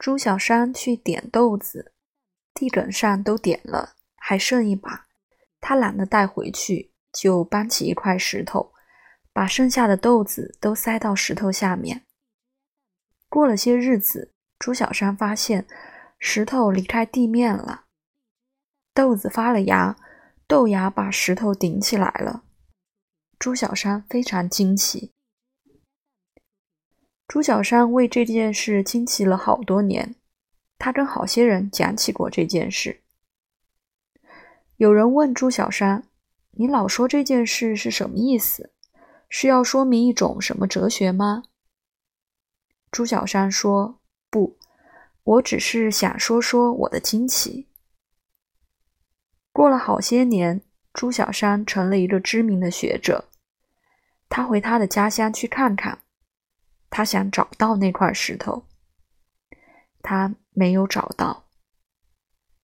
朱小山去点豆子，地枕上都点了，还剩一把，他懒得带回去，就搬起一块石头，把剩下的豆子都塞到石头下面。过了些日子，朱小山发现石头离开地面了，豆子发了芽，豆芽把石头顶起来了。朱小山非常惊奇。朱小山为这件事惊奇了好多年，他跟好些人讲起过这件事。有人问朱小山：“你老说这件事是什么意思？是要说明一种什么哲学吗？”朱小山说：“不，我只是想说说我的惊奇。”过了好些年，朱小山成了一个知名的学者。他回他的家乡去看看。他想找到那块石头，他没有找到。